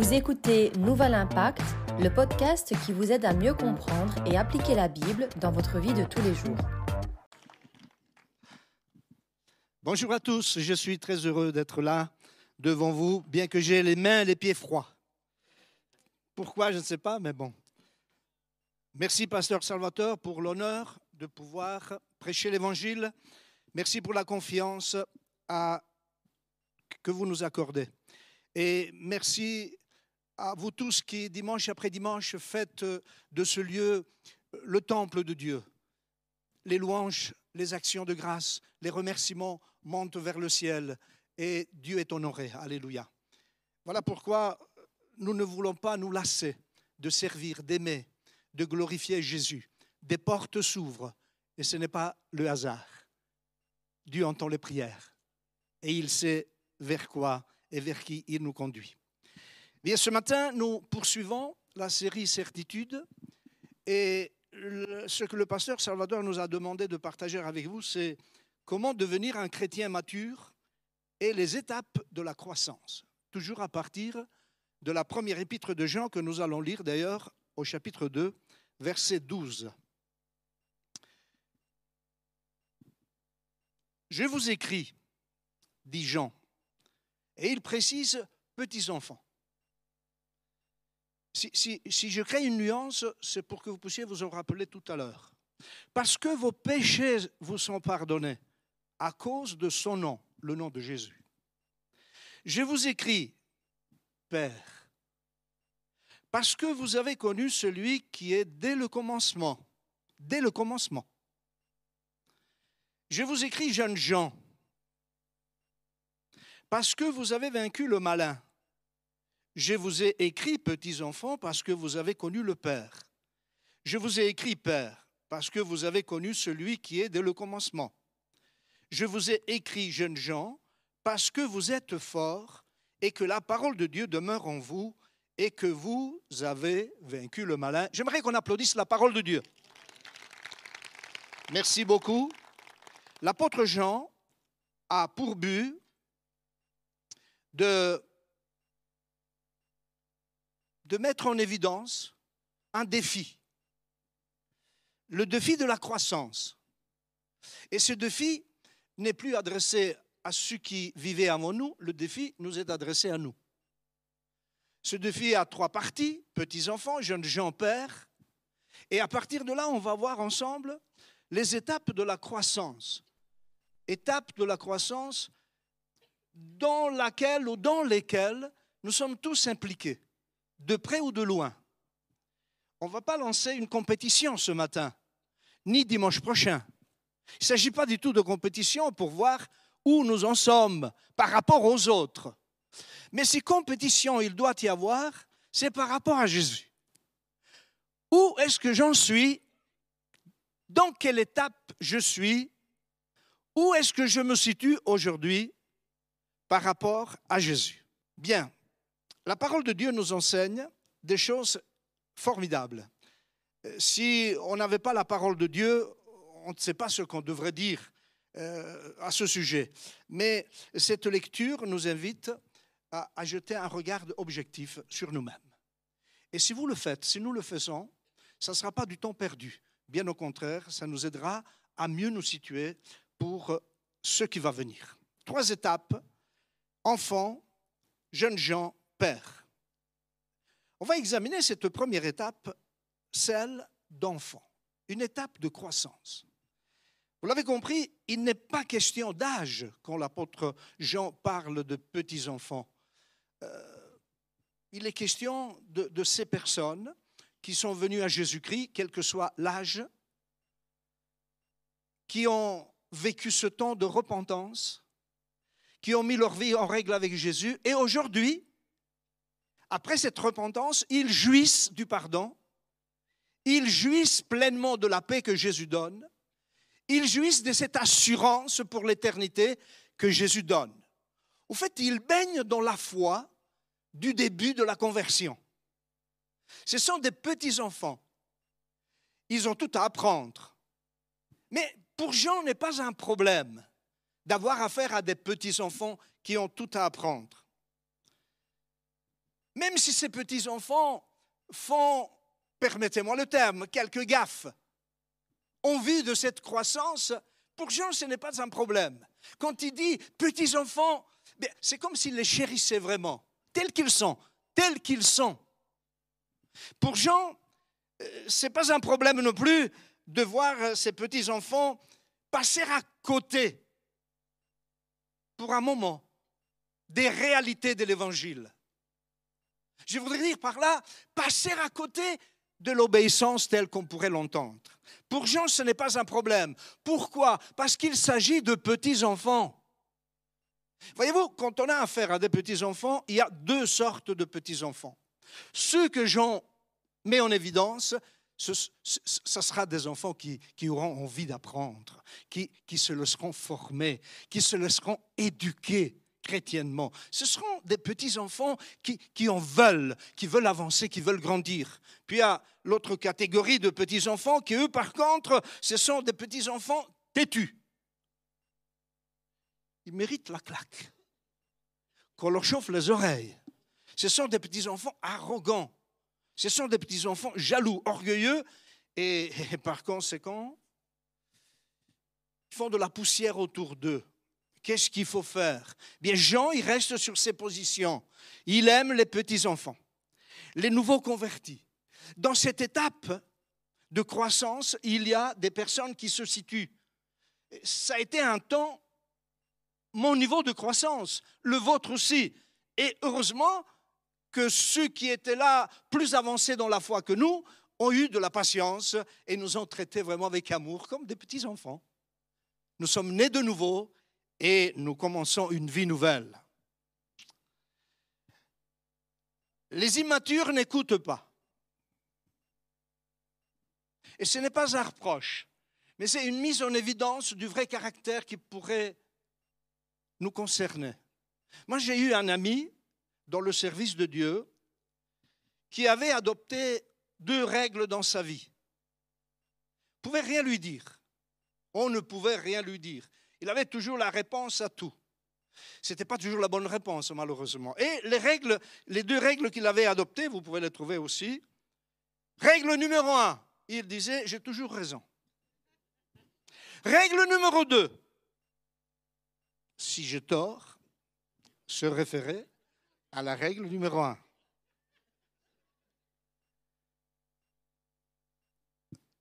Vous écoutez Nouvel Impact, le podcast qui vous aide à mieux comprendre et appliquer la Bible dans votre vie de tous les jours. Bonjour à tous, je suis très heureux d'être là devant vous, bien que j'ai les mains et les pieds froids. Pourquoi, je ne sais pas, mais bon. Merci, pasteur Salvatore, pour l'honneur de pouvoir prêcher l'Évangile. Merci pour la confiance que vous nous accordez. Et merci à vous tous qui, dimanche après dimanche, faites de ce lieu le temple de Dieu. Les louanges, les actions de grâce, les remerciements montent vers le ciel et Dieu est honoré. Alléluia. Voilà pourquoi nous ne voulons pas nous lasser de servir, d'aimer, de glorifier Jésus. Des portes s'ouvrent et ce n'est pas le hasard. Dieu entend les prières et il sait vers quoi et vers qui il nous conduit. Bien, ce matin, nous poursuivons la série Certitude et ce que le pasteur Salvador nous a demandé de partager avec vous, c'est comment devenir un chrétien mature et les étapes de la croissance. Toujours à partir de la première épître de Jean que nous allons lire d'ailleurs au chapitre 2, verset 12. Je vous écris, dit Jean, et il précise petits enfants. Si, je crée une nuance, c'est pour que vous puissiez vous en rappeler tout à l'heure. Parce que vos péchés vous sont pardonnés à cause de son nom, le nom de Jésus. Je vous écris, Père, parce que vous avez connu celui qui est dès le commencement, dès le commencement. Je vous écris, jeunes gens, parce que vous avez vaincu le malin. Je vous ai écrit, petits enfants, parce que vous avez connu le Père. Je vous ai écrit, Père, parce que vous avez connu celui qui est dès le commencement. Je vous ai écrit, jeunes gens, parce que vous êtes forts et que la parole de Dieu demeure en vous et que vous avez vaincu le malin. J'aimerais qu'on applaudisse la parole de Dieu. Merci beaucoup. L'apôtre Jean a pour but de, de mettre en évidence un défi, le défi de la croissance. Et ce défi n'est plus adressé à ceux qui vivaient avant nous, le défi nous est adressé à nous. Ce défi a trois parties, petits-enfants, jeunes gens, pères. Et à partir de là, on va voir ensemble les étapes de la croissance. Étapes de la croissance dans laquelle ou dans lesquelles nous sommes tous impliqués, de près ou de loin. On ne va pas lancer une compétition ce matin, ni dimanche prochain. Il ne s'agit pas du tout de compétition pour voir où nous en sommes par rapport aux autres. Mais si compétition il doit y avoir, c'est par rapport à Jésus. Où est-ce que j'en suis? Dans quelle étape je suis? Où est-ce que je me situe aujourd'hui par rapport à Jésus? Bien, la parole de Dieu nous enseigne des choses formidables. Euh, si on n'avait pas la parole de Dieu, on ne sait pas ce qu'on devrait dire euh, à ce sujet. Mais cette lecture nous invite à, à jeter un regard objectif sur nous-mêmes. Et si vous le faites, si nous le faisons, ça ne sera pas du temps perdu. Bien au contraire, ça nous aidera à mieux nous situer pour ce qui va venir. Trois étapes enfants, jeunes gens, pères. On va examiner cette première étape, celle d'enfant, une étape de croissance. Vous l'avez compris, il n'est pas question d'âge quand l'apôtre Jean parle de petits-enfants. Euh, il est question de, de ces personnes qui sont venues à Jésus-Christ, quel que soit l'âge, qui ont vécu ce temps de repentance, qui ont mis leur vie en règle avec Jésus. Et aujourd'hui, après cette repentance, ils jouissent du pardon, ils jouissent pleinement de la paix que Jésus donne, ils jouissent de cette assurance pour l'éternité que Jésus donne. Au fait, ils baignent dans la foi du début de la conversion. Ce sont des petits-enfants. Ils ont tout à apprendre. Mais pour Jean n'est pas un problème d'avoir affaire à des petits-enfants qui ont tout à apprendre. Même si ces petits-enfants font, permettez-moi le terme, quelques gaffes, en vue de cette croissance, pour Jean, ce n'est pas un problème. Quand il dit petits-enfants, c'est comme s'il les chérissait vraiment, tels qu'ils sont, tels qu'ils sont. Pour Jean, euh, ce n'est pas un problème non plus de voir ces petits-enfants passer à côté pour un moment des réalités de l'Évangile. Je voudrais dire par là, passer à côté de l'obéissance telle qu'on pourrait l'entendre. Pour Jean, ce n'est pas un problème. Pourquoi? Parce qu'il s'agit de petits-enfants. Voyez-vous, quand on a affaire à des petits-enfants, il y a deux sortes de petits-enfants. Ceux que Jean met en évidence, ce, sera des enfants qui, auront envie d'apprendre, qui, qui se laisseront former, qui se laisseront éduquer Ce seront des petits-enfants qui, qui en veulent, qui veulent avancer, qui veulent grandir. Puis il y a l'autre catégorie de petits-enfants qui, eux, par contre, ce sont des petits-enfants têtus. Ils méritent la claque. Qu'on leur chauffe les oreilles. Ce sont des petits-enfants arrogants. Ce sont des petits-enfants jaloux, orgueilleux, et, et par conséquent, ils font de la poussière autour d'eux. Qu'est-ce qu'il faut faire? Bien, Jean, il reste sur ses positions. Il aime les petits-enfants, les nouveaux convertis. Dans cette étape de croissance, il y a des personnes qui se situent. Ça a été un temps, mon niveau de croissance, le vôtre aussi. Et heureusement que ceux qui étaient là, plus avancés dans la foi que nous, ont eu de la patience et nous ont traités vraiment avec amour comme des petits-enfants. Nous sommes nés de nouveau et nous commençons une vie nouvelle. Les immatures n'écoutent pas. Et ce n'est pas un reproche, mais c'est une mise en évidence du vrai caractère qui pourrait nous concerner. Moi, j'ai eu un ami dans le service de Dieu qui avait adopté deux règles dans sa vie. On ne pouvait rien lui dire. On ne pouvait rien lui dire. Il avait toujours la réponse à tout. Ce n'était pas toujours la bonne réponse, malheureusement. Et les règles, les deux règles qu'il avait adoptées, vous pouvez les trouver aussi. Règle numéro un, il disait, j'ai toujours raison. Règle numéro deux, si j'ai tort, se référer à la règle numéro un.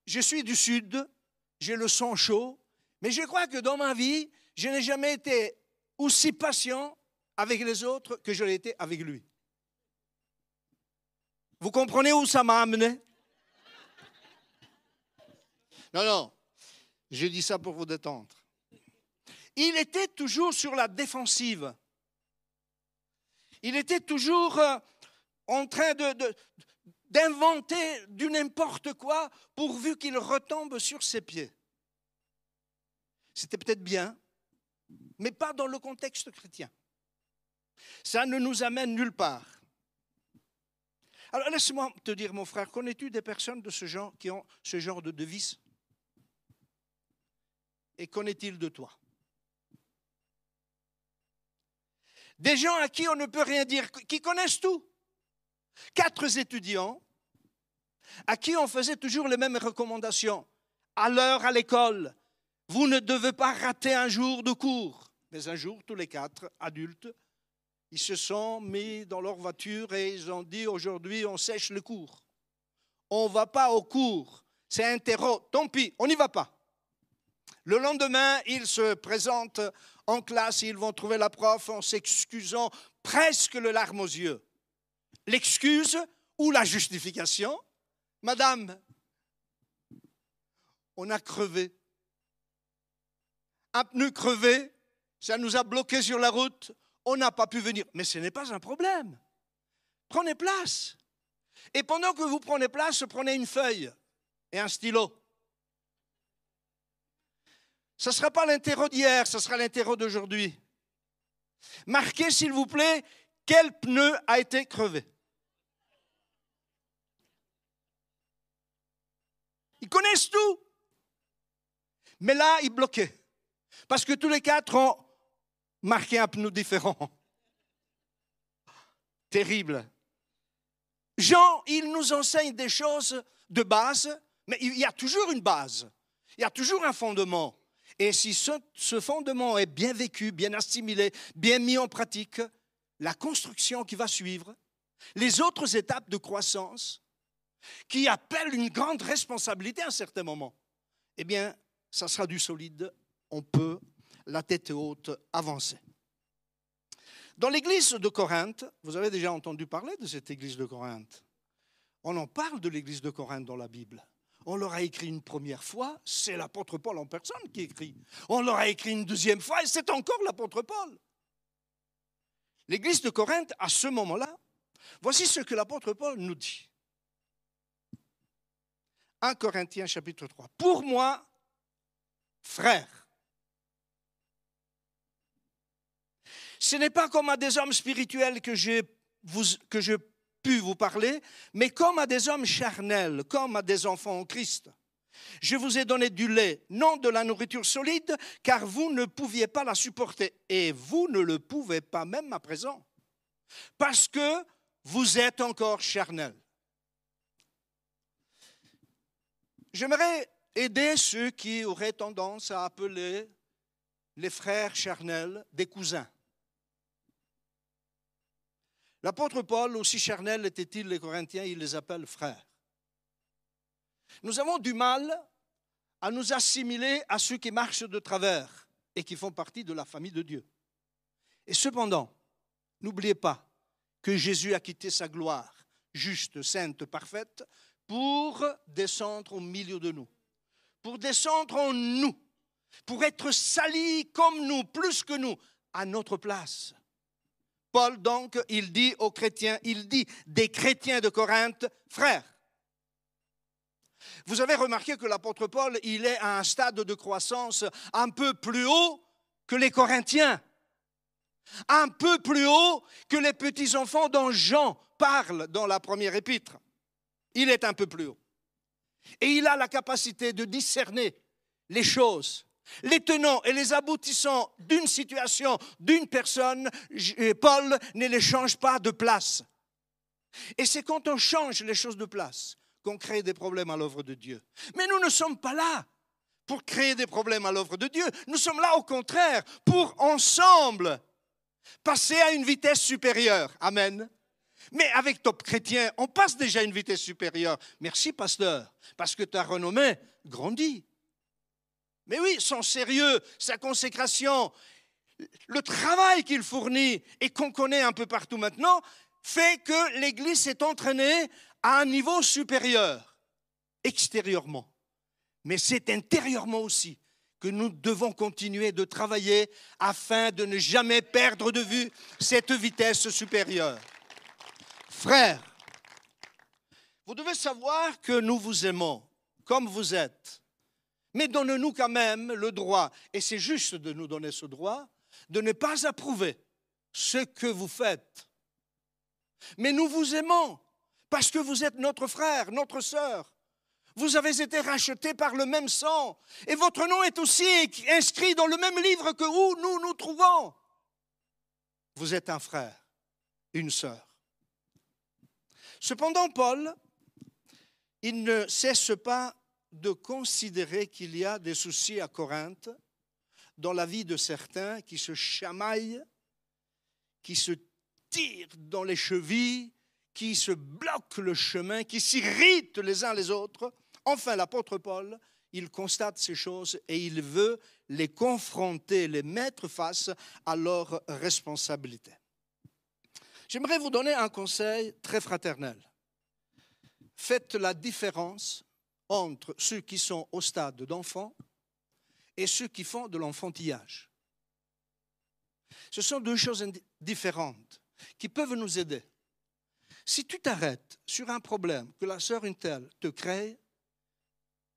Je suis du Sud, j'ai le sang chaud, mais je crois que dans ma vie, je n'ai jamais été aussi patient avec les autres que je l'ai été avec lui. Vous comprenez où ça m'a amené? Non, non, je dis ça pour vous détendre. Il était toujours sur la défensive. Il était toujours euh, en train d'inventer du n'importe quoi pourvu qu'il retombe sur ses pieds. C'était peut-être bien, mais pas dans le contexte chrétien. Ça ne nous amène nulle part. Alors laisse-moi te dire, mon frère, connais-tu des personnes de ce genre qui ont ce genre de devise Et qu'en est-il de toi? Des gens à qui on ne peut rien dire, qui connaissent tout. Quatre étudiants à qui on faisait toujours les mêmes recommandations. À l'heure à l'école, vous ne devez pas rater un jour de cours. Mais un jour, tous les quatre adultes, ils se sont mis dans leur voiture et ils ont dit aujourd'hui, on sèche le cours. On ne va pas au cours. C'est un terreau. Tant pis, on n'y va pas. Le lendemain, ils se présentent en classe et ils vont trouver la prof en s'excusant presque le larme aux yeux. L'excuse ou la justification? Madame, on a crevé un pneu crevé, ça nous a bloqué sur la route, on n'a pas pu venir. Mais ce n'est pas un problème. Prenez place. Et pendant que vous prenez place, prenez une feuille et un stylo. Ce ne sera pas l'interro d'hier, ce sera l'interro d'aujourd'hui. Marquez, s'il vous plaît, quel pneu a été crevé. Ils connaissent tout. Mais là, ils bloquaient. Parce que tous les quatre ont marqué un pneu différent. Terrible. Jean, il nous enseigne des choses de base, mais il y a toujours une base, il y a toujours un fondement. Et si ce, fondement est bien vécu, bien assimilé, bien mis en pratique, la construction qui va suivre, les autres étapes de croissance, qui appellent une grande responsabilité à un certain moment, eh bien, ça sera du solide, on peut, la tête haute, avancer. Dans l'église de Corinthe, vous avez déjà entendu parler de cette église de Corinthe. On en parle de l'église de Corinthe dans la Bible. On leur a écrit une première fois, c'est l'apôtre Paul en personne qui écrit. On leur a écrit une deuxième fois et c'est encore l'apôtre Paul. L'église de Corinthe, à ce moment-là, voici ce que l'apôtre Paul nous dit. 1 Corinthiens chapitre 3. Pour moi, frère, ce n'est pas comme à des hommes spirituels que je pu vous parler, mais comme à des hommes charnels, comme à des enfants en Christ. Je vous ai donné du lait, non de la nourriture solide, car vous ne pouviez pas la supporter. Et vous ne le pouvez pas même à présent, parce que vous êtes encore charnel. J'aimerais aider ceux qui auraient tendance à appeler les frères charnels des cousins. L'apôtre Paul, aussi charnel était-il les Corinthiens, il les appelle frères. Nous avons du mal à nous assimiler à ceux qui marchent de travers et qui font partie de la famille de Dieu. Et cependant, n'oubliez pas que Jésus a quitté sa gloire, juste, sainte, parfaite, pour descendre au milieu de nous, pour descendre en nous, pour être sali comme nous, plus que nous, à notre place. Paul, donc, il dit aux chrétiens, il dit des chrétiens de Corinthe, frères. Vous avez remarqué que l'apôtre Paul, il est à un stade de croissance un peu plus haut que les Corinthiens, un peu plus haut que les petits-enfants dont Jean parle dans la première épître. Il est un peu plus haut. Et il a la capacité de discerner les choses les tenants et les aboutissants d'une situation, d'une personne, Paul ne les change pas de place. Et c'est quand on change les choses de place qu'on crée des problèmes à l'œuvre de Dieu. Mais nous ne sommes pas là pour créer des problèmes à l'œuvre de Dieu. Nous sommes là au contraire pour ensemble passer à une vitesse supérieure. Amen. Mais avec Top Chrétien, on passe déjà à une vitesse supérieure. Merci, pasteur, parce que ta renommée grandit. Mais oui, son sérieux, sa consécration, le travail qu'il fournit et qu'on connaît un peu partout maintenant, fait que l'Église s'est entraînée à un niveau supérieur, extérieurement. Mais c'est intérieurement aussi que nous devons continuer de travailler afin de ne jamais perdre de vue cette vitesse supérieure. Frères, vous devez savoir que nous vous aimons comme vous êtes. Mais donne-nous quand même le droit, et c'est juste de nous donner ce droit, de ne pas approuver ce que vous faites. Mais nous vous aimons parce que vous êtes notre frère, notre sœur. Vous avez été rachetés par le même sang et votre nom est aussi inscrit dans le même livre que nous nous trouvons. Vous êtes un frère, une sœur. Cependant, Paul, il ne cesse pas de considérer qu'il y a des soucis à Corinthe dans la vie de certains qui se chamaillent, qui se tirent dans les chevilles, qui se bloquent le chemin, qui s'irritent les uns les autres. Enfin, l'apôtre Paul, il constate ces choses et il veut les confronter, les mettre face à leurs responsabilités. J'aimerais vous donner un conseil très fraternel. Faites la différence entre ceux qui sont au stade d'enfant et ceux qui font de l'enfantillage. Ce sont deux choses différentes qui peuvent nous aider. Si tu t'arrêtes sur un problème que la sœur une telle te crée,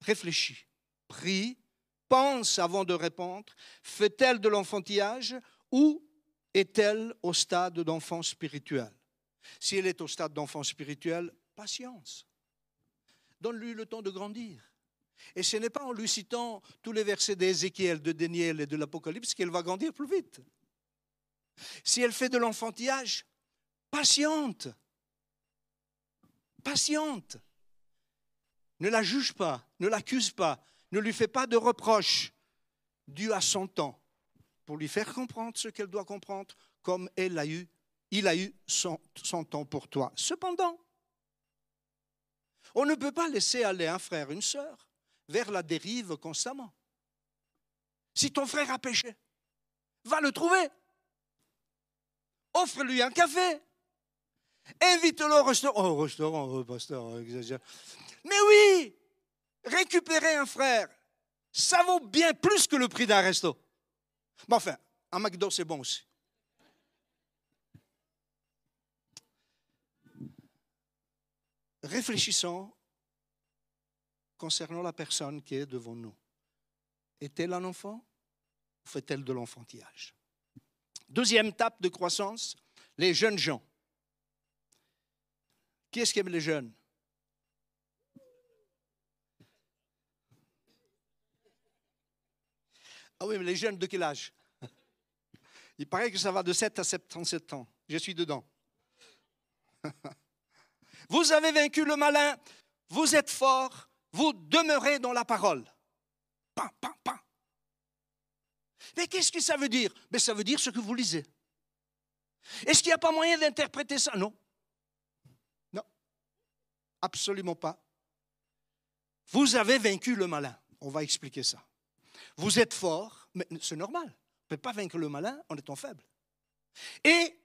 réfléchis, prie, pense avant de répondre, fait-elle de l'enfantillage ou est-elle au stade d'enfant spirituel? Si elle est au stade d'enfant spirituel, patience. Donne-lui le temps de grandir. Et ce n'est pas en lui citant tous les versets d'Ézéchiel, de Daniel et de l'Apocalypse qu'elle va grandir plus vite. Si elle fait de l'enfantillage, patiente. patiente. Ne la juge pas, ne l'accuse pas, ne lui fais pas de reproches. Dieu a son temps pour lui faire comprendre ce qu'elle doit comprendre, comme elle a eu, il a eu son temps pour toi. Cependant, on ne peut pas laisser aller un frère, une sœur, vers la dérive constamment. Si ton frère a péché, va le trouver. Offre-lui un café. Invite-le au restaurant. Oh, restaurant, oh, pasteur, exagère. Mais oui, récupérer un frère, ça vaut bien plus que le prix d'un resto. Mais enfin, un McDo, c'est bon aussi. Réfléchissons concernant la personne qui est devant nous. Est-elle un enfant ou fait-elle de l'enfantillage? Deuxième étape de croissance, les jeunes gens. Qui est-ce qui aime les jeunes? Ah oui, mais les jeunes de quel âge? Il paraît que ça va de 7 à 77 ans. Je suis dedans. Vous avez vaincu le malin, vous êtes fort, vous demeurez dans la parole. Pam, pam, pam. Mais qu'est-ce que ça veut dire? Mais ça veut dire ce que vous lisez. Est-ce qu'il n'y a pas moyen d'interpréter ça? Non. Non. Absolument pas. Vous avez vaincu le malin. On va expliquer ça. Vous êtes fort, mais c'est normal. On ne peut pas vaincre le malin en étant faible. Et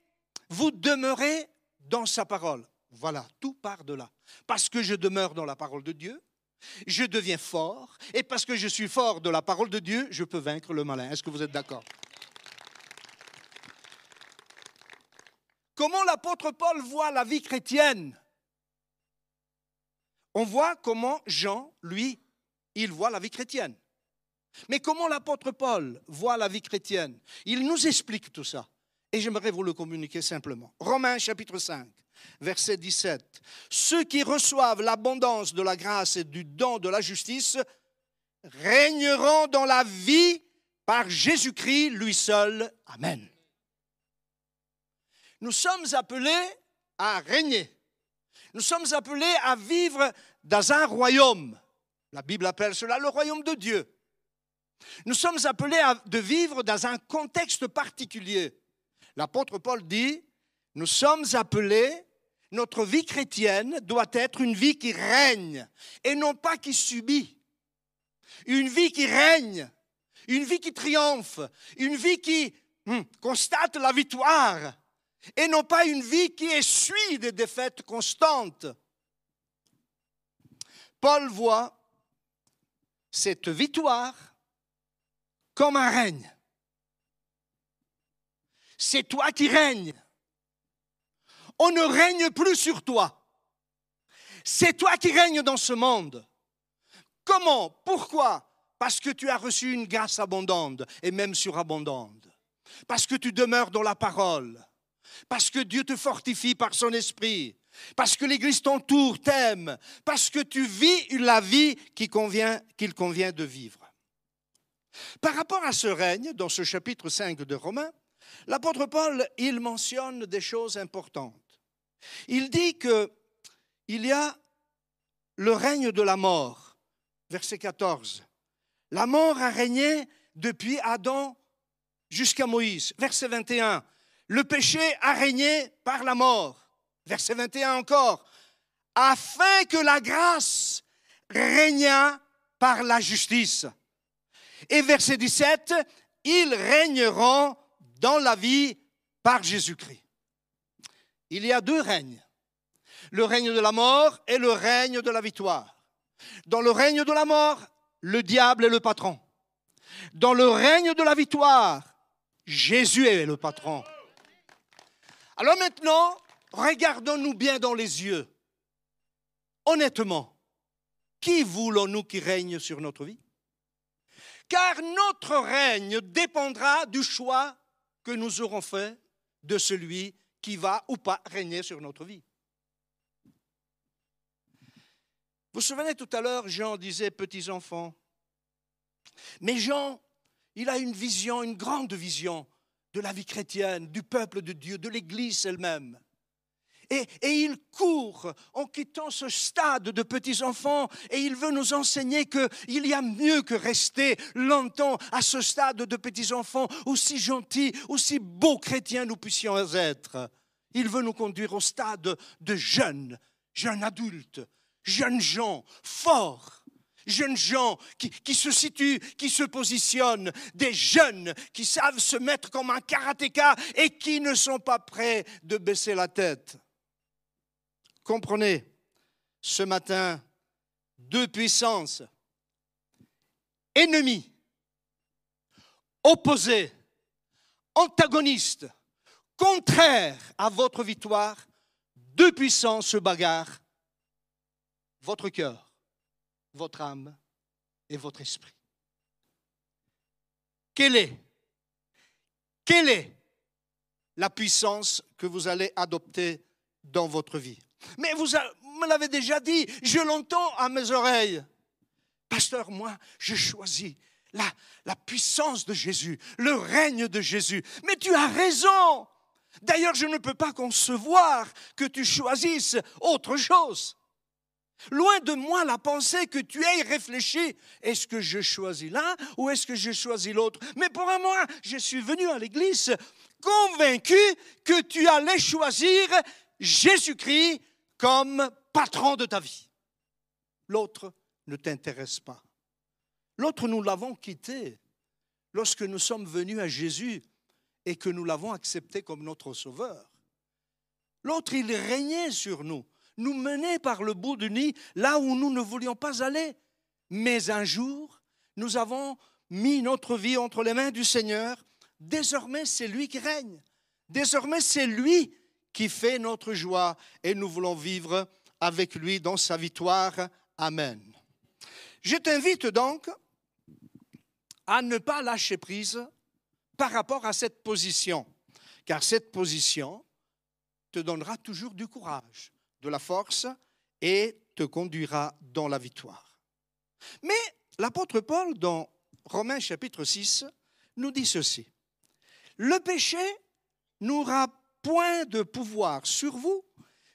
vous demeurez dans sa parole. Voilà, tout part de là. Parce que je demeure dans la parole de Dieu, je deviens fort, et parce que je suis fort de la parole de Dieu, je peux vaincre le malin. Est-ce que vous êtes d'accord? Comment l'apôtre Paul voit la vie chrétienne? On voit comment Jean, lui, il voit la vie chrétienne. Mais comment l'apôtre Paul voit la vie chrétienne? Il nous explique tout ça. Et j'aimerais vous le communiquer simplement. Romains chapitre 5 verset 17. Ceux qui reçoivent l'abondance de la grâce et du don de la justice régneront dans la vie par Jésus-Christ, lui seul. Amen. Nous sommes appelés à régner. Nous sommes appelés à vivre dans un royaume. La Bible appelle cela le royaume de Dieu. Nous sommes appelés à de vivre dans un contexte particulier. L'apôtre Paul dit, nous sommes appelés notre vie chrétienne doit être une vie qui règne et non pas qui subit. Une vie qui règne, une vie qui triomphe, une vie qui hmm, constate la victoire et non pas une vie qui essuie des défaites constantes. Paul voit cette victoire comme un règne. C'est toi qui règnes on ne règne plus sur toi. C'est toi qui règnes dans ce monde. Comment Pourquoi? Parce que tu as reçu une grâce abondante et même surabondante. Parce que tu demeures dans la parole. Parce que Dieu te fortifie par son esprit. Parce que l'Église t'entoure, t'aime. Parce que tu vis la vie qu'il convient, de vivre. Par rapport à ce règne, dans ce chapitre 5 de Romains, l'apôtre Paul, il mentionne des choses importantes. Il dit que il y a le règne de la mort, verset 14. La mort a régné depuis Adam jusqu'à Moïse, verset 21. Le péché a régné par la mort, verset 21 encore, afin que la grâce régna par la justice. Et verset 17, ils régneront dans la vie par Jésus-Christ il y a deux règnes. Le règne de la mort et le règne de la victoire. Dans le règne de la mort, le diable est le patron. Dans le règne de la victoire, Jésus est le patron. Alors maintenant, regardons-nous bien dans les yeux. Honnêtement, qui voulons-nous qui règne sur notre vie? Car notre règne dépendra du choix que nous aurons fait de celui qui va ou pas régner sur notre vie. Vous vous souvenez tout à l'heure, Jean disait petits enfants. Mais Jean, il a une vision, une grande vision de la vie chrétienne, du peuple de Dieu, de l'Église elle-même. Et, il court en quittant ce stade de petits-enfants et il veut nous enseigner qu'il y a mieux que rester longtemps à ce stade de petits-enfants, aussi gentils, aussi beaux chrétiens nous puissions être. Il veut nous conduire au stade de jeunes, jeunes adultes, jeunes gens forts, jeunes gens qui, qui, se situent, qui se positionnent, des jeunes qui savent se mettre comme un karatéka et qui ne sont pas prêts de baisser la tête. Comprenez, ce matin, deux puissances ennemies, opposées, antagonistes, contraires à votre victoire, deux puissances se bagarrent, votre cœur, votre âme et votre esprit. Quelle est, quelle est la puissance que vous allez adopter dans votre vie? Mais vous me l'avez déjà dit, je l'entends à mes oreilles. Pasteur, moi, je choisis la, la puissance de Jésus, le règne de Jésus. Mais tu as raison. D'ailleurs, je ne peux pas concevoir que tu choisisses autre chose. Loin de moi la pensée que tu aies réfléchi, est-ce que je choisis l'un ou est-ce que je choisis l'autre? Mais pour moi, je suis venu à l'église convaincu que tu allais choisir Jésus-Christ comme patron de ta vie. L'autre ne t'intéresse pas. L'autre, nous l'avons quitté lorsque nous sommes venus à Jésus et que nous l'avons accepté comme notre sauveur. L'autre, il régnait sur nous, nous menait par le bout du nid là où nous ne voulions pas aller. Mais un jour, nous avons mis notre vie entre les mains du Seigneur. Désormais, c'est lui qui règne. Désormais, c'est lui qui fait notre joie et nous voulons vivre avec lui dans sa victoire. Amen. Je t'invite donc à ne pas lâcher prise par rapport à cette position, car cette position te donnera toujours du courage, de la force et te conduira dans la victoire. Mais l'apôtre Paul, dans Romains chapitre 6, nous dit ceci. Le péché n'aura point de pouvoir sur vous,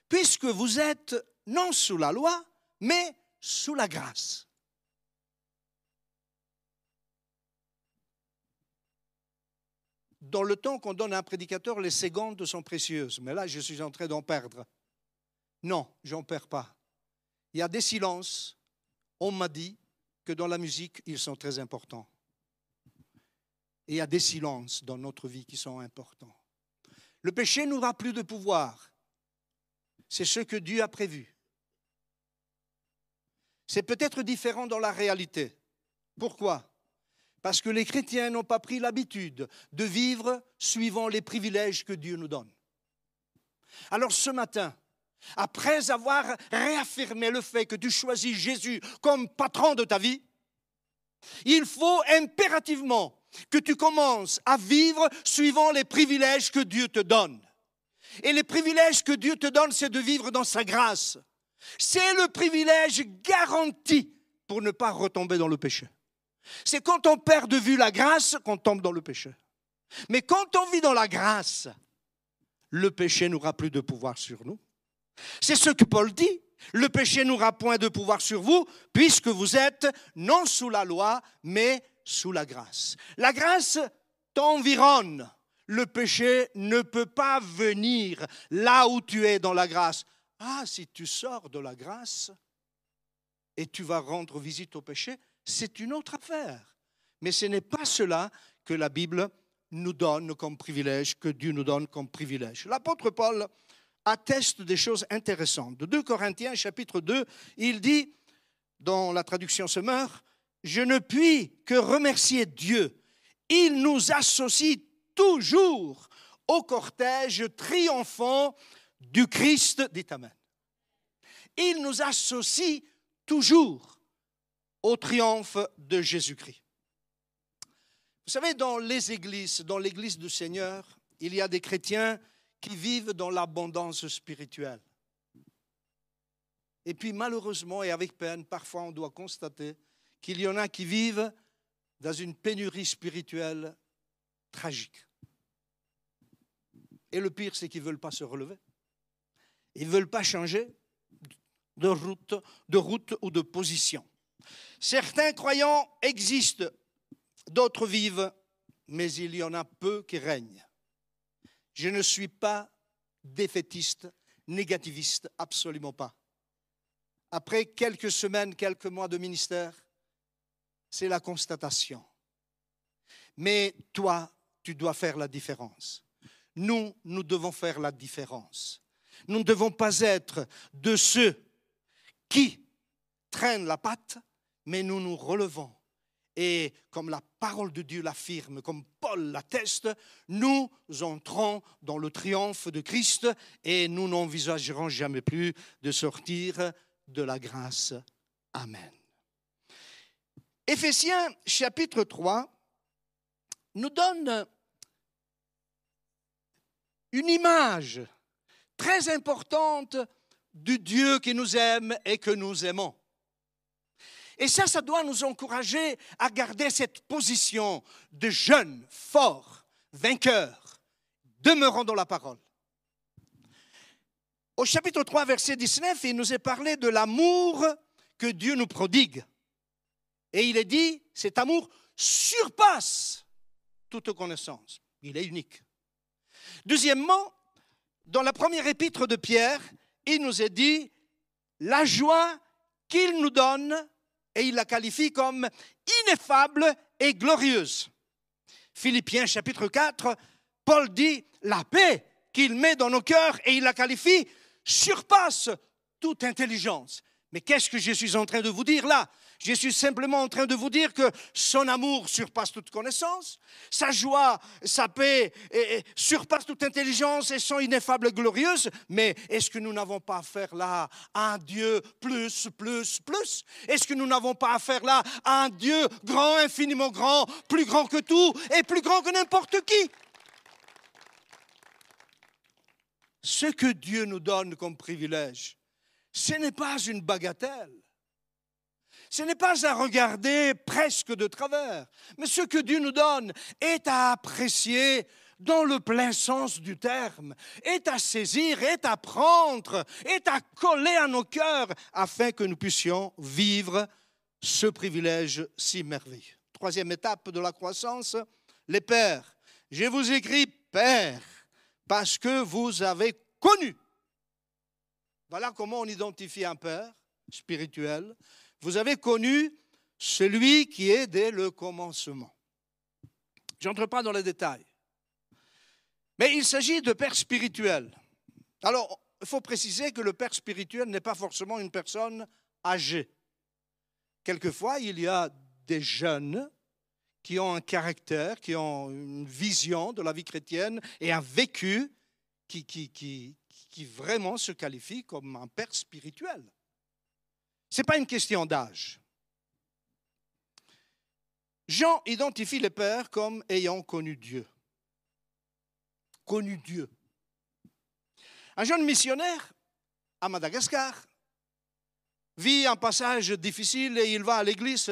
puisque vous êtes non sous la loi, mais sous la grâce. Dans le temps qu'on donne à un prédicateur, les secondes sont précieuses, mais là, je suis en train d'en perdre. Non, j'en perds pas. Il y a des silences. On m'a dit que dans la musique, ils sont très importants. Il y a des silences dans notre vie qui sont importants. Le péché n'aura plus de pouvoir. C'est ce que Dieu a prévu. C'est peut-être différent dans la réalité. Pourquoi? Parce que les chrétiens n'ont pas pris l'habitude de vivre suivant les privilèges que Dieu nous donne. Alors ce matin, après avoir réaffirmé le fait que tu choisis Jésus comme patron de ta vie, il faut impérativement que tu commences à vivre suivant les privilèges que Dieu te donne. Et les privilèges que Dieu te donne, c'est de vivre dans sa grâce. C'est le privilège garanti pour ne pas retomber dans le péché. C'est quand on perd de vue la grâce qu'on tombe dans le péché. Mais quand on vit dans la grâce, le péché n'aura plus de pouvoir sur nous. C'est ce que Paul dit. Le péché n'aura point de pouvoir sur vous, puisque vous êtes non sous la loi, mais sous la grâce. La grâce t'environne. Le péché ne peut pas venir là où tu es dans la grâce. Ah, si tu sors de la grâce et tu vas rendre visite au péché, c'est une autre affaire. Mais ce n'est pas cela que la Bible nous donne comme privilège, que Dieu nous donne comme privilège. L'apôtre Paul atteste des choses intéressantes. De 2 Corinthiens chapitre 2, il dit, dans la traduction Semeur, je ne puis que remercier Dieu. Il nous associe toujours au cortège triomphant du Christ, dit Amen. Il nous associe toujours au triomphe de Jésus-Christ. Vous savez, dans les églises, dans l'église du Seigneur, il y a des chrétiens qui vivent dans l'abondance spirituelle. Et puis malheureusement et avec peine, parfois on doit constater qu'il y en a qui vivent dans une pénurie spirituelle tragique. Et le pire, c'est qu'ils ne veulent pas se relever. Ils ne veulent pas changer de route, de route ou de position. Certains croyants existent, d'autres vivent, mais il y en a peu qui règnent. Je ne suis pas défaitiste, négativiste, absolument pas. Après quelques semaines, quelques mois de ministère, c'est la constatation. Mais toi, tu dois faire la différence. Nous, nous devons faire la différence. Nous ne devons pas être de ceux qui traînent la patte, mais nous nous relevons. Et comme la parole de Dieu l'affirme, comme Paul l'atteste, nous entrons dans le triomphe de Christ et nous n'envisagerons jamais plus de sortir de la grâce. Amen. Éphésiens chapitre 3 nous donne une image très importante du Dieu qui nous aime et que nous aimons. Et ça, ça doit nous encourager à garder cette position de jeune, fort, vainqueur, demeurant dans la parole. Au chapitre 3, verset 19, il nous est parlé de l'amour que Dieu nous prodigue. Et il est dit, cet amour surpasse toute connaissance. Il est unique. Deuxièmement, dans la première épître de Pierre, il nous est dit la joie qu'il nous donne, et il la qualifie comme ineffable et glorieuse. Philippiens chapitre 4, Paul dit la paix qu'il met dans nos cœurs, et il la qualifie, surpasse toute intelligence. Mais qu'est-ce que je suis en train de vous dire là? Je suis simplement en train de vous dire que son amour surpasse toute connaissance, sa joie, sa paix surpasse toute intelligence et sont ineffables et glorieuses. Mais est-ce que nous n'avons pas affaire là à un Dieu plus, plus, plus? Est-ce que nous n'avons pas affaire là à un Dieu grand, infiniment grand, plus grand que tout et plus grand que n'importe qui? Ce que Dieu nous donne comme privilège, ce n'est pas une bagatelle. Ce n'est pas à regarder presque de travers, mais ce que Dieu nous donne est à apprécier dans le plein sens du terme, est à saisir, est à prendre, est à coller à nos cœurs afin que nous puissions vivre ce privilège si merveilleux. Troisième étape de la croissance, les pères. Je vous écris père parce que vous avez connu. Voilà comment on identifie un père spirituel vous avez connu celui qui est dès le commencement. Je n'entre pas dans les détails. Mais il s'agit de père spirituel. Alors, il faut préciser que le père spirituel n'est pas forcément une personne âgée. Quelquefois, il y a des jeunes qui ont un caractère, qui ont une vision de la vie chrétienne et un vécu qui vraiment se qualifie comme un père spirituel. Ce n'est pas une question d'âge. Jean identifie les pères comme ayant connu Dieu. Connu Dieu. Un jeune missionnaire à Madagascar vit un passage difficile et il va à l'église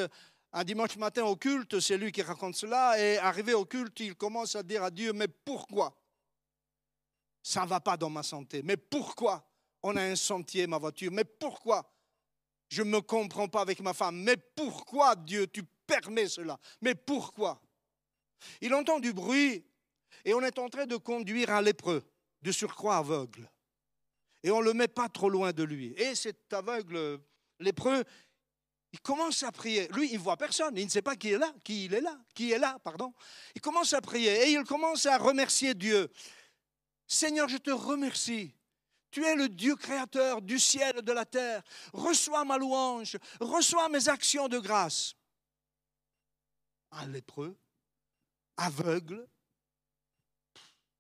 un dimanche matin au culte, c'est lui qui raconte cela, et arrivé au culte, il commence à dire à Dieu, mais pourquoi? Ça ne va pas dans ma santé, mais pourquoi? On a un sentier, ma voiture, mais pourquoi? Je ne me comprends pas avec ma femme. Mais pourquoi, Dieu, tu permets cela? Mais pourquoi? Il entend du bruit et on est en train de conduire un lépreux, de surcroît aveugle. Et on ne le met pas trop loin de lui. Et cet aveugle lépreux, il commence à prier. Lui, il ne voit personne. Il ne sait pas qui est là, qui il est là, qui est là, pardon. Il commence à prier et il commence à remercier Dieu. Seigneur, je te remercie tu es le Dieu créateur du ciel et de la terre. Reçois ma louange, reçois mes actions de grâce. Un lépreux, aveugle,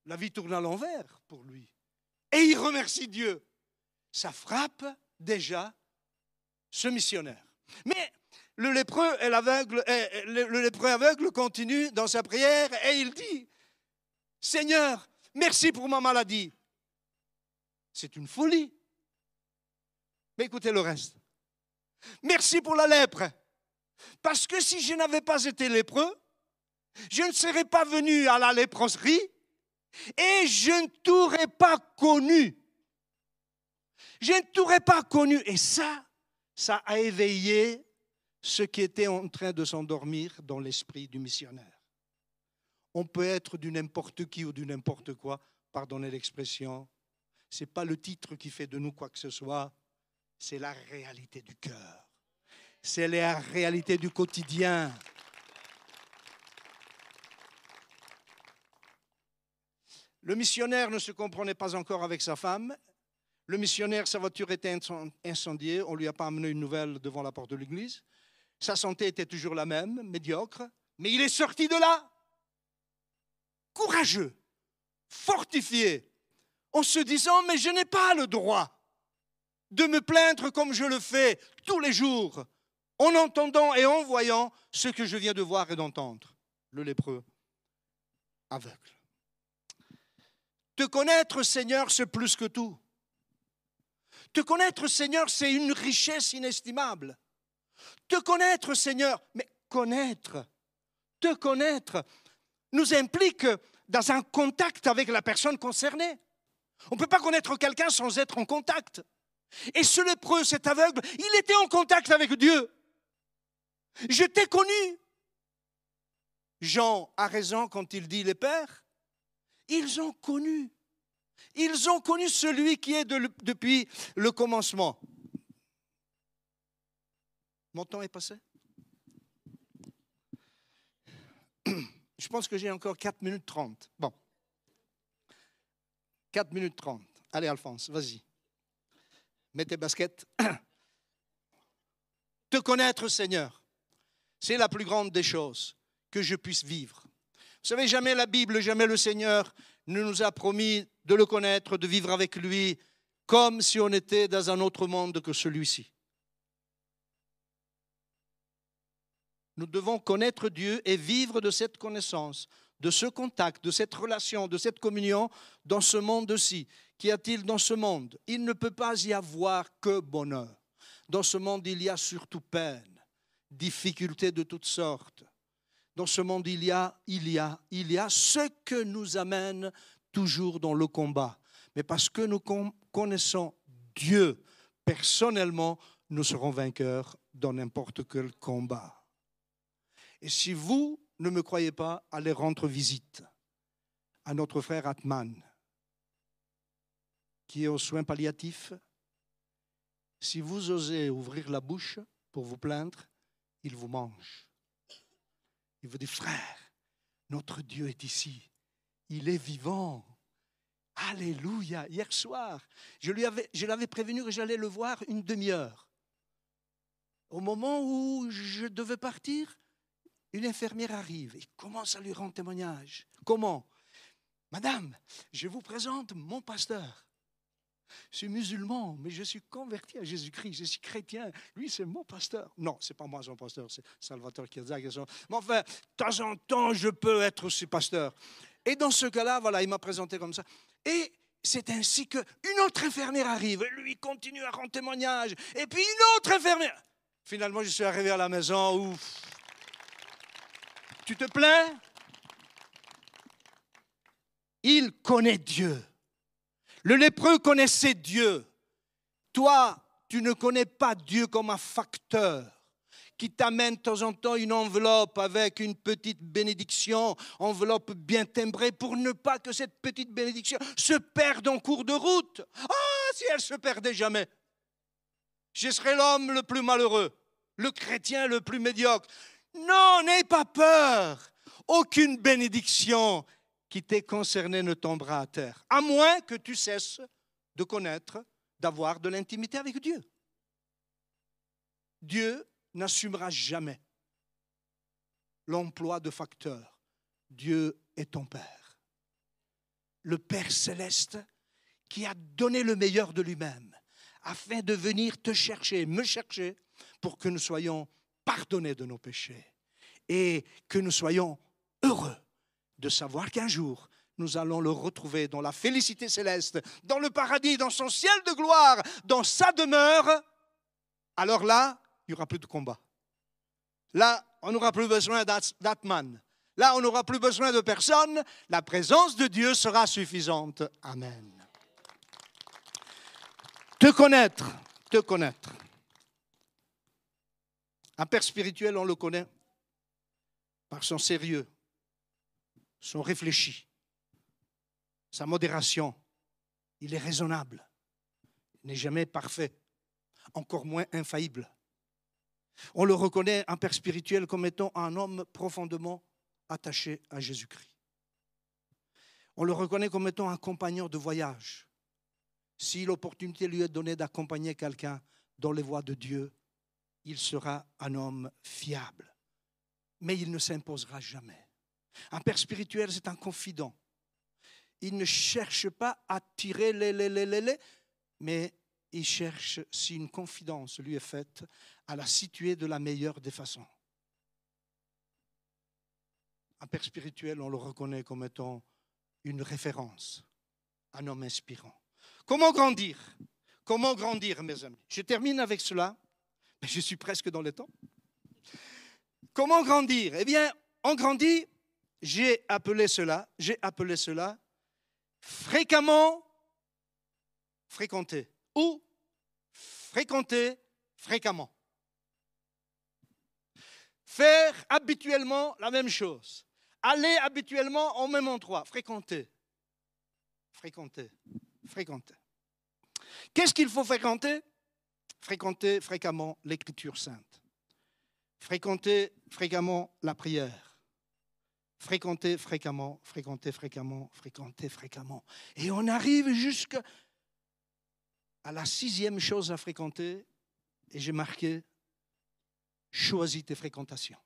la vie tourne à l'envers pour lui. Et il remercie Dieu. Ça frappe déjà ce missionnaire. Mais le lépreux, et l'aveugle, le lépreux aveugle continue dans sa prière et il dit, Seigneur, merci pour ma maladie. C'est une folie. Mais écoutez le reste. Merci pour la lèpre. Parce que si je n'avais pas été lépreux, je ne serais pas venu à la léproserie et je ne t'aurais pas connu. Je ne t'aurais pas connu. Et ça, ça a éveillé ce qui était en train de s'endormir dans l'esprit du missionnaire. On peut être du n'importe qui ou du n'importe quoi, pardonnez l'expression. Ce n'est pas le titre qui fait de nous quoi que ce soit, c'est la réalité du cœur. C'est la réalité du quotidien. Le missionnaire ne se comprenait pas encore avec sa femme. Le missionnaire, sa voiture était incendiée. On ne lui a pas amené une nouvelle devant la porte de l'église. Sa santé était toujours la même, médiocre. Mais il est sorti de là, courageux, fortifié, en se disant, mais je n'ai pas le droit de me plaindre comme je le fais tous les jours, en entendant et en voyant ce que je viens de voir et d'entendre, le lépreux aveugle. Te connaître, Seigneur, c'est plus que tout. Te connaître, Seigneur, c'est une richesse inestimable. Te connaître, Seigneur, mais connaître, te connaître, nous implique dans un contact avec la personne concernée. On ne peut pas connaître quelqu'un sans être en contact. Et ce lépreux, cet aveugle, il était en contact avec Dieu. Je t'ai connu. Jean a raison quand il dit les pères. Ils ont connu. Ils ont connu celui qui est depuis le commencement. Mon temps est passé Je pense que j'ai encore 4 minutes 30. Bon. 4 minutes 30. Allez, Alphonse, vas-y. Mets tes baskets. Te connaître, Seigneur, c'est la plus grande des choses que je puisse vivre. Vous savez, jamais la Bible, jamais le Seigneur ne nous a promis de le connaître, de vivre avec lui, comme si on était dans un autre monde que celui-ci. Nous devons connaître Dieu et vivre de cette connaissance, de ce contact, de cette relation, de cette communion dans ce monde-ci. Qu'y a-t-il dans ce monde? Il ne peut pas y avoir que bonheur. Dans ce monde, il y a surtout peine, difficultés de toutes sortes. Dans ce monde, il y a, il y a, il y a ce que nous amène toujours dans le combat. Mais parce que nous connaissons Dieu personnellement, nous serons vainqueurs dans n'importe quel combat. Et si vous ne me croyez pas, allez rendre visite à notre frère Atman, qui est aux soins palliatifs. Si vous osez ouvrir la bouche pour vous plaindre, il vous mange. Il vous dit, frère, notre Dieu est ici. Il est vivant. Alléluia. Hier soir, je, lui avais, je l'avais prévenu que j'allais le voir une demi-heure. Au moment où je devais partir, une infirmière arrive et commence à lui rendre témoignage. Comment? Madame, je vous présente mon pasteur. Je suis musulman, mais je suis converti à Jésus-Christ. Je suis chrétien. Lui, c'est mon pasteur. Non, c'est pas moi son pasteur, c'est Salvatore Kirzak. Mais enfin, de temps en temps, je peux être aussi pasteur. Et dans ce cas-là, voilà, il m'a présenté comme ça. Et c'est ainsi qu'une autre infirmière arrive. Lui continue à rendre témoignage. Et puis une autre infirmière. Finalement, je suis arrivé à la maison où tu te plains? Il connaît Dieu. Le lépreux connaissait Dieu. Toi, tu ne connais pas Dieu comme un facteur qui t'amène de temps en temps une enveloppe avec une petite bénédiction, enveloppe bien timbrée, pour ne pas que cette petite bénédiction se perde en cours de route. Ah, si elle se perdait jamais, je serais l'homme le plus malheureux, le chrétien le plus médiocre. Non, n'aie pas peur. Aucune bénédiction qui t'est concernée ne tombera à terre, à moins que tu cesses de connaître, d'avoir de l'intimité avec Dieu. Dieu n'assumera jamais l'emploi de facteur. Dieu est ton Père. Le Père céleste qui a donné le meilleur de lui-même afin de venir te chercher, me chercher, pour que nous soyons pardonner de nos péchés et que nous soyons heureux de savoir qu'un jour, nous allons le retrouver dans la félicité céleste, dans le paradis, dans son ciel de gloire, dans sa demeure. Alors là, il n'y aura plus de combat. Là, on n'aura plus besoin d'Atman. Là, on n'aura plus besoin de personne. La présence de Dieu sera suffisante. Amen. Te connaître, te connaître. Un père spirituel, on le connaît par son sérieux, son réfléchi, sa modération. Il est raisonnable. Il n'est jamais parfait, encore moins infaillible. On le reconnaît, un père spirituel, comme étant un homme profondément attaché à Jésus-Christ. On le reconnaît comme étant un compagnon de voyage. Si l'opportunité lui est donnée d'accompagner quelqu'un dans les voies de Dieu, il sera un homme fiable. Mais il ne s'imposera jamais. Un père spirituel, c'est un confident. Il ne cherche pas à tirer les, les, les, les, les mais il cherche, si une confidence lui est faite, à la situer de la meilleure des façons. Un père spirituel, on le reconnaît comme étant une référence, un homme inspirant. Comment grandir? Comment grandir, mes amis? Je termine avec cela. Je suis presque dans le temps. Comment grandir? Eh bien, on grandit, j'ai appelé cela, j'ai appelé cela fréquemment fréquenter ou fréquenter fréquemment. Faire habituellement la même chose. Aller habituellement au même endroit. Fréquenter. Fréquenter. Fréquenter. Qu'est-ce qu'il faut fréquenter? Fréquenter fréquemment l'écriture sainte. Fréquenter fréquemment la prière. Fréquenter fréquemment, fréquenter fréquemment, fréquenter fréquemment. Et on arrive jusqu'à la sixième chose à fréquenter, et j'ai marqué, choisis tes fréquentations.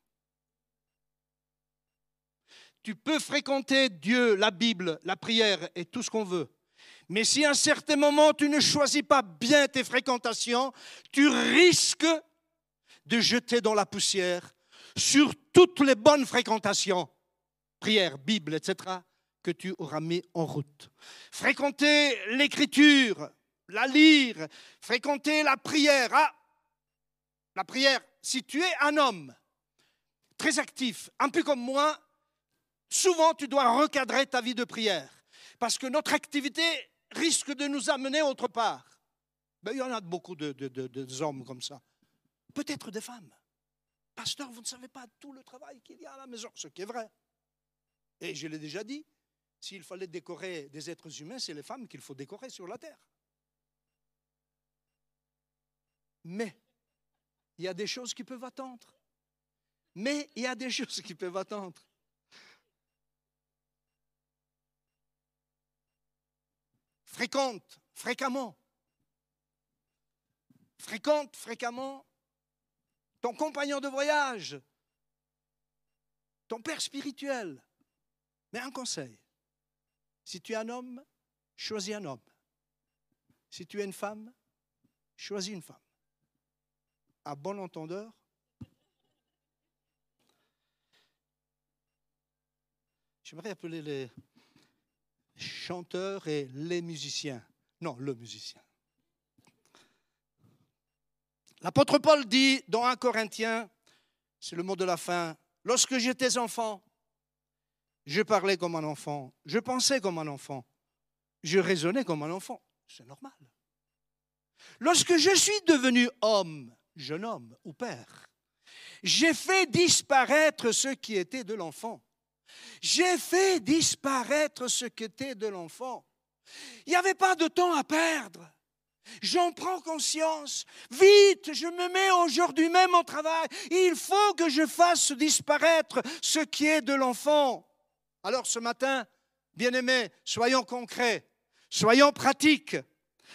Tu peux fréquenter Dieu, la Bible, la prière et tout ce qu'on veut. Mais si à un certain moment tu ne choisis pas bien tes fréquentations, tu risques de jeter dans la poussière sur toutes les bonnes fréquentations, prière, Bible, etc., que tu auras mis en route. Fréquenter l'écriture, la lire, fréquenter la prière. Ah, la prière, si tu es un homme très actif, un peu comme moi, souvent tu dois recadrer ta vie de prière. Parce que notre activité risque de nous amener autre part. Ben, il y en a beaucoup de, de, hommes comme ça. Peut-être des femmes. Pasteur, vous ne savez pas tout le travail qu'il y a à la maison, ce qui est vrai. Et je l'ai déjà dit, s'il fallait décorer des êtres humains, c'est les femmes qu'il faut décorer sur la terre. Mais il y a des choses qui peuvent attendre. Mais il y a des choses qui peuvent attendre. Fréquente, fréquemment. Fréquente, fréquemment ton compagnon de voyage, ton père spirituel. Mais un conseil, si tu es un homme, choisis un homme. Si tu es une femme, choisis une femme. À bon entendeur, j'aimerais appeler les chanteurs et les musiciens. Non, le musicien. L'apôtre Paul dit dans 1 Corinthiens, c'est le mot de la fin, lorsque j'étais enfant, je parlais comme un enfant, je pensais comme un enfant, je raisonnais comme un enfant. C'est normal. Lorsque je suis devenu homme, jeune homme ou père, j'ai fait disparaître ce qui était de l'enfant. J'ai fait disparaître ce qui était de l'enfant. Il n'y avait pas de temps à perdre. J'en prends conscience. Vite, je me mets aujourd'hui même au travail. Il faut que je fasse disparaître ce qui est de l'enfant. Alors ce matin, bien-aimés, soyons concrets, soyons pratiques.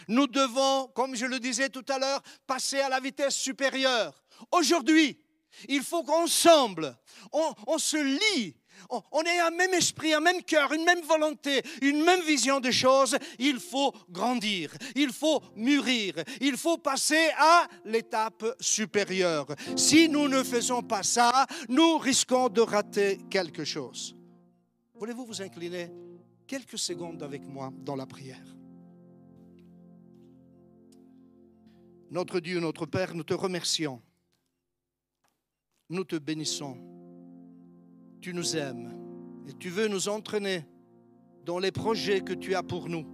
Nous devons, comme je le disais tout à l'heure, passer à la vitesse supérieure. Aujourd'hui, il faut qu'ensemble, on, on se lie on est un même esprit, un même cœur, une même volonté, une même vision des choses, il faut grandir, il faut mûrir, il faut passer à l'étape supérieure. Si nous ne faisons pas ça, nous risquons de rater quelque chose. Voulez-vous vous incliner quelques secondes avec moi dans la prière? Notre Dieu, notre Père, nous te remercions. Nous te bénissons tu nous aimes et tu veux nous entraîner dans les projets que tu as pour nous.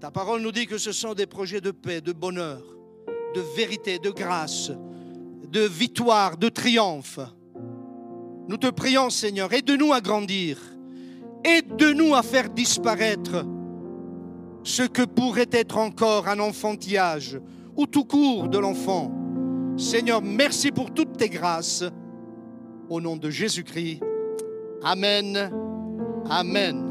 Ta parole nous dit que ce sont des projets de paix, de bonheur, de vérité, de grâce, de victoire, de triomphe. Nous te prions, Seigneur, aide-nous à grandir. Aide-nous à faire disparaître ce que pourrait être encore un enfantillage ou tout court de l'enfant. Seigneur, merci pour toutes tes grâces. Au nom de Jésus-Christ. Amen. Amen.